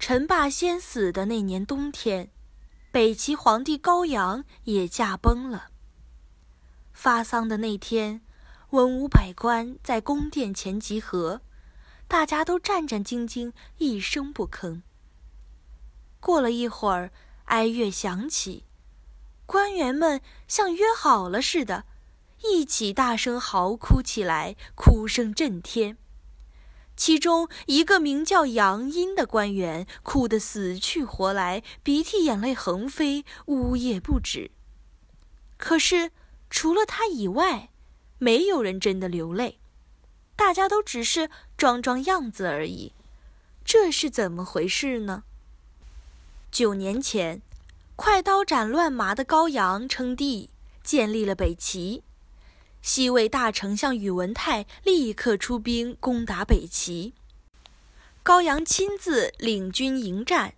陈霸先死的那年冬天，北齐皇帝高阳也驾崩了。发丧的那天，文武百官在宫殿前集合，大家都战战兢兢，一声不吭。过了一会儿，哀乐响起，官员们像约好了似的，一起大声嚎哭起来，哭声震天。其中一个名叫杨殷的官员哭得死去活来，鼻涕眼泪横飞，呜咽不止。可是除了他以外，没有人真的流泪，大家都只是装装样子而已。这是怎么回事呢？九年前，快刀斩乱麻的高阳称帝，建立了北齐。西魏大丞相宇文泰立刻出兵攻打北齐，高阳亲自领军迎战，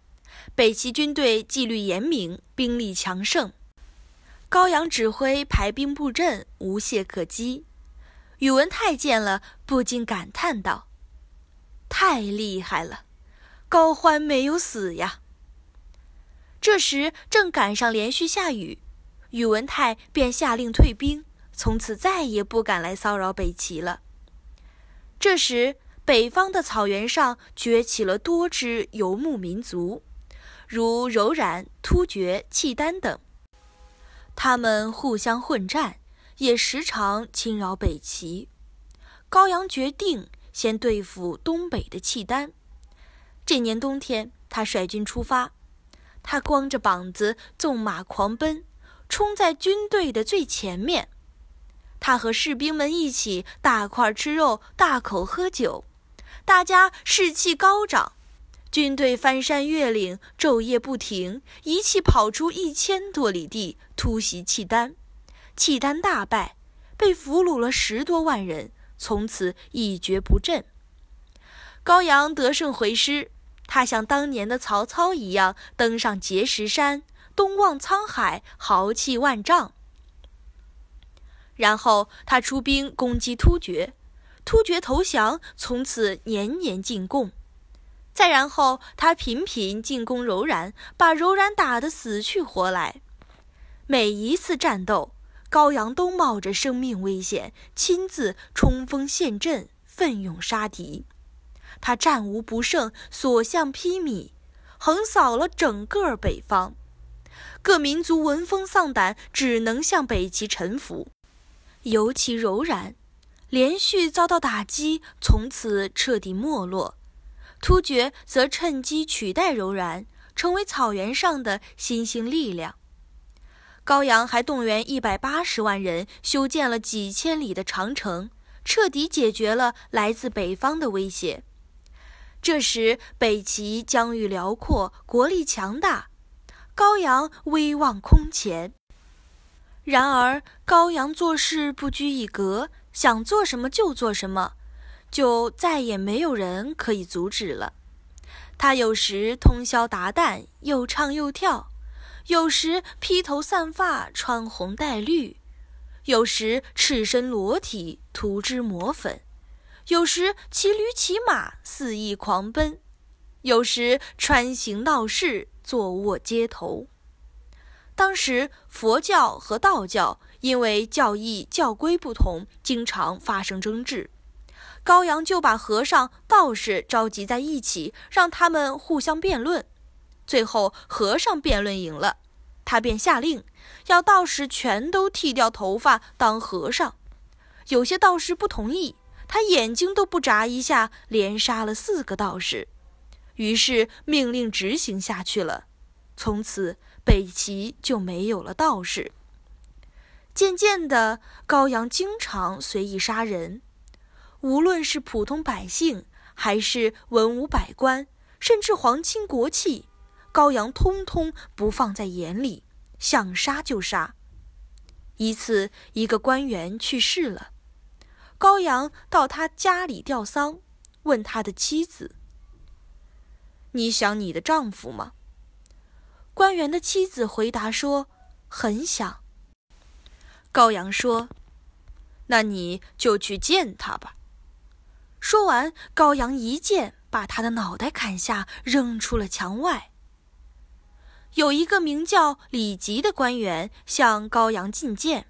北齐军队纪律严明，兵力强盛。高阳指挥排兵布阵，无懈可击。宇文泰见了，不禁感叹道：“太厉害了，高欢没有死呀！”这时正赶上连续下雨，宇文泰便下令退兵。从此再也不敢来骚扰北齐了。这时，北方的草原上崛起了多支游牧民族，如柔然、突厥、契丹等。他们互相混战，也时常侵扰北齐。高阳决定先对付东北的契丹。这年冬天，他率军出发，他光着膀子纵马狂奔，冲在军队的最前面。他和士兵们一起大块吃肉，大口喝酒，大家士气高涨。军队翻山越岭，昼夜不停，一气跑出一千多里地，突袭契丹。契丹大败，被俘虏了十多万人，从此一蹶不振。高阳得胜回师，他像当年的曹操一样，登上碣石山，东望沧海，豪气万丈。然后他出兵攻击突厥，突厥投降，从此年年进贡。再然后他频频进攻柔然，把柔然打得死去活来。每一次战斗，高阳都冒着生命危险，亲自冲锋陷阵，奋勇杀敌。他战无不胜，所向披靡，横扫了整个北方。各民族闻风丧胆，只能向北齐臣服。尤其柔然，连续遭到打击，从此彻底没落。突厥则趁机取代柔然，成为草原上的新兴力量。高阳还动员一百八十万人，修建了几千里的长城，彻底解决了来自北方的威胁。这时，北齐疆域辽阔，国力强大，高阳威望空前。然而，高阳做事不拘一格，想做什么就做什么，就再也没有人可以阻止了。他有时通宵达旦，又唱又跳；有时披头散发，穿红戴绿；有时赤身裸体，涂脂抹粉；有时骑驴骑马，肆意狂奔；有时穿行闹市，坐卧街头。当时佛教和道教因为教义教规不同，经常发生争执。高阳就把和尚、道士召集在一起，让他们互相辩论。最后和尚辩论赢了，他便下令要道士全都剃掉头发当和尚。有些道士不同意，他眼睛都不眨一下，连杀了四个道士。于是命令执行下去了，从此。北齐就没有了道士。渐渐的，高阳经常随意杀人，无论是普通百姓，还是文武百官，甚至皇亲国戚，高阳通通不放在眼里，想杀就杀。一次，一个官员去世了，高阳到他家里吊丧，问他的妻子：“你想你的丈夫吗？”官员的妻子回答说：“很想。”高阳说：“那你就去见他吧。”说完，高阳一剑把他的脑袋砍下，扔出了墙外。有一个名叫李吉的官员向高阳进谏，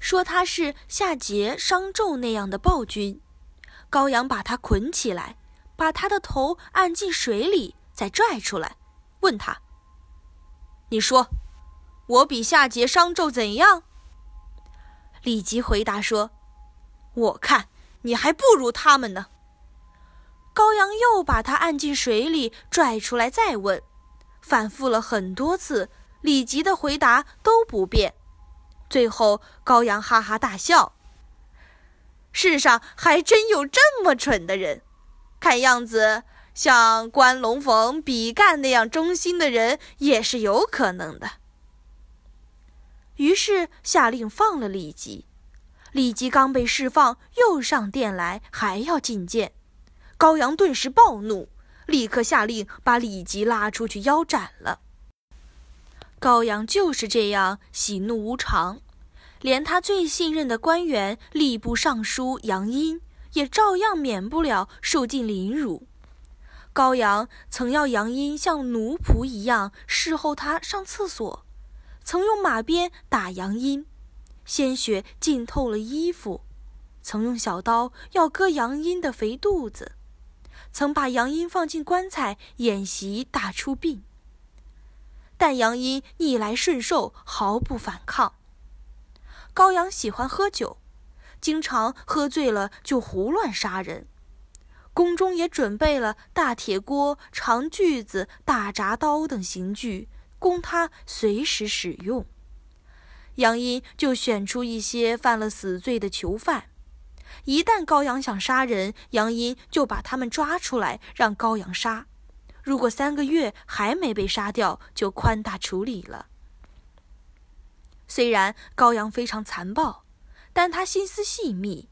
说他是夏桀、商纣那样的暴君。高阳把他捆起来，把他的头按进水里，再拽出来，问他。你说，我比夏桀、商纣怎样？李吉回答说：“我看你还不如他们呢。”高阳又把他按进水里，拽出来再问，反复了很多次，李吉的回答都不变。最后，高阳哈哈大笑：“世上还真有这么蠢的人，看样子……”像关龙逢、比干那样忠心的人也是有可能的。于是下令放了李吉。李吉刚被释放，又上殿来，还要觐见。高阳顿时暴怒，立刻下令把李吉拉出去腰斩了。高阳就是这样喜怒无常，连他最信任的官员吏部尚书杨殷，也照样免不了受尽凌辱。高阳曾要杨殷像奴仆一样侍候他上厕所，曾用马鞭打杨殷，鲜血浸透了衣服；曾用小刀要割杨殷的肥肚子，曾把杨殷放进棺材演习大出殡。但杨殷逆来顺受，毫不反抗。高阳喜欢喝酒，经常喝醉了就胡乱杀人。宫中也准备了大铁锅、长锯子、大铡刀等刑具，供他随时使用。杨殷就选出一些犯了死罪的囚犯，一旦高阳想杀人，杨殷就把他们抓出来让高阳杀。如果三个月还没被杀掉，就宽大处理了。虽然高阳非常残暴，但他心思细密。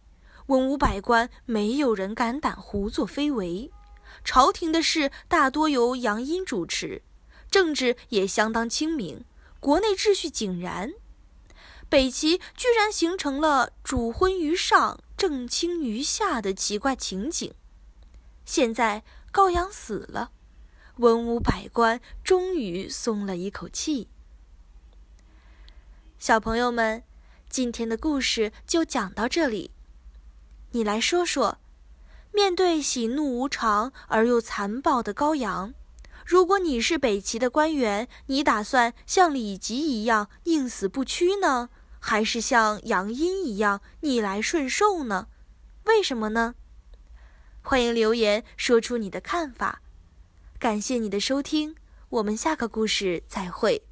文武百官没有人敢胆胡作非为，朝廷的事大多由杨殷主持，政治也相当清明，国内秩序井然。北齐居然形成了主昏于上，正清于下的奇怪情景。现在高阳死了，文武百官终于松了一口气。小朋友们，今天的故事就讲到这里。你来说说，面对喜怒无常而又残暴的高阳，如果你是北齐的官员，你打算像李吉一样宁死不屈呢，还是像杨殷一样逆来顺受呢？为什么呢？欢迎留言说出你的看法。感谢你的收听，我们下个故事再会。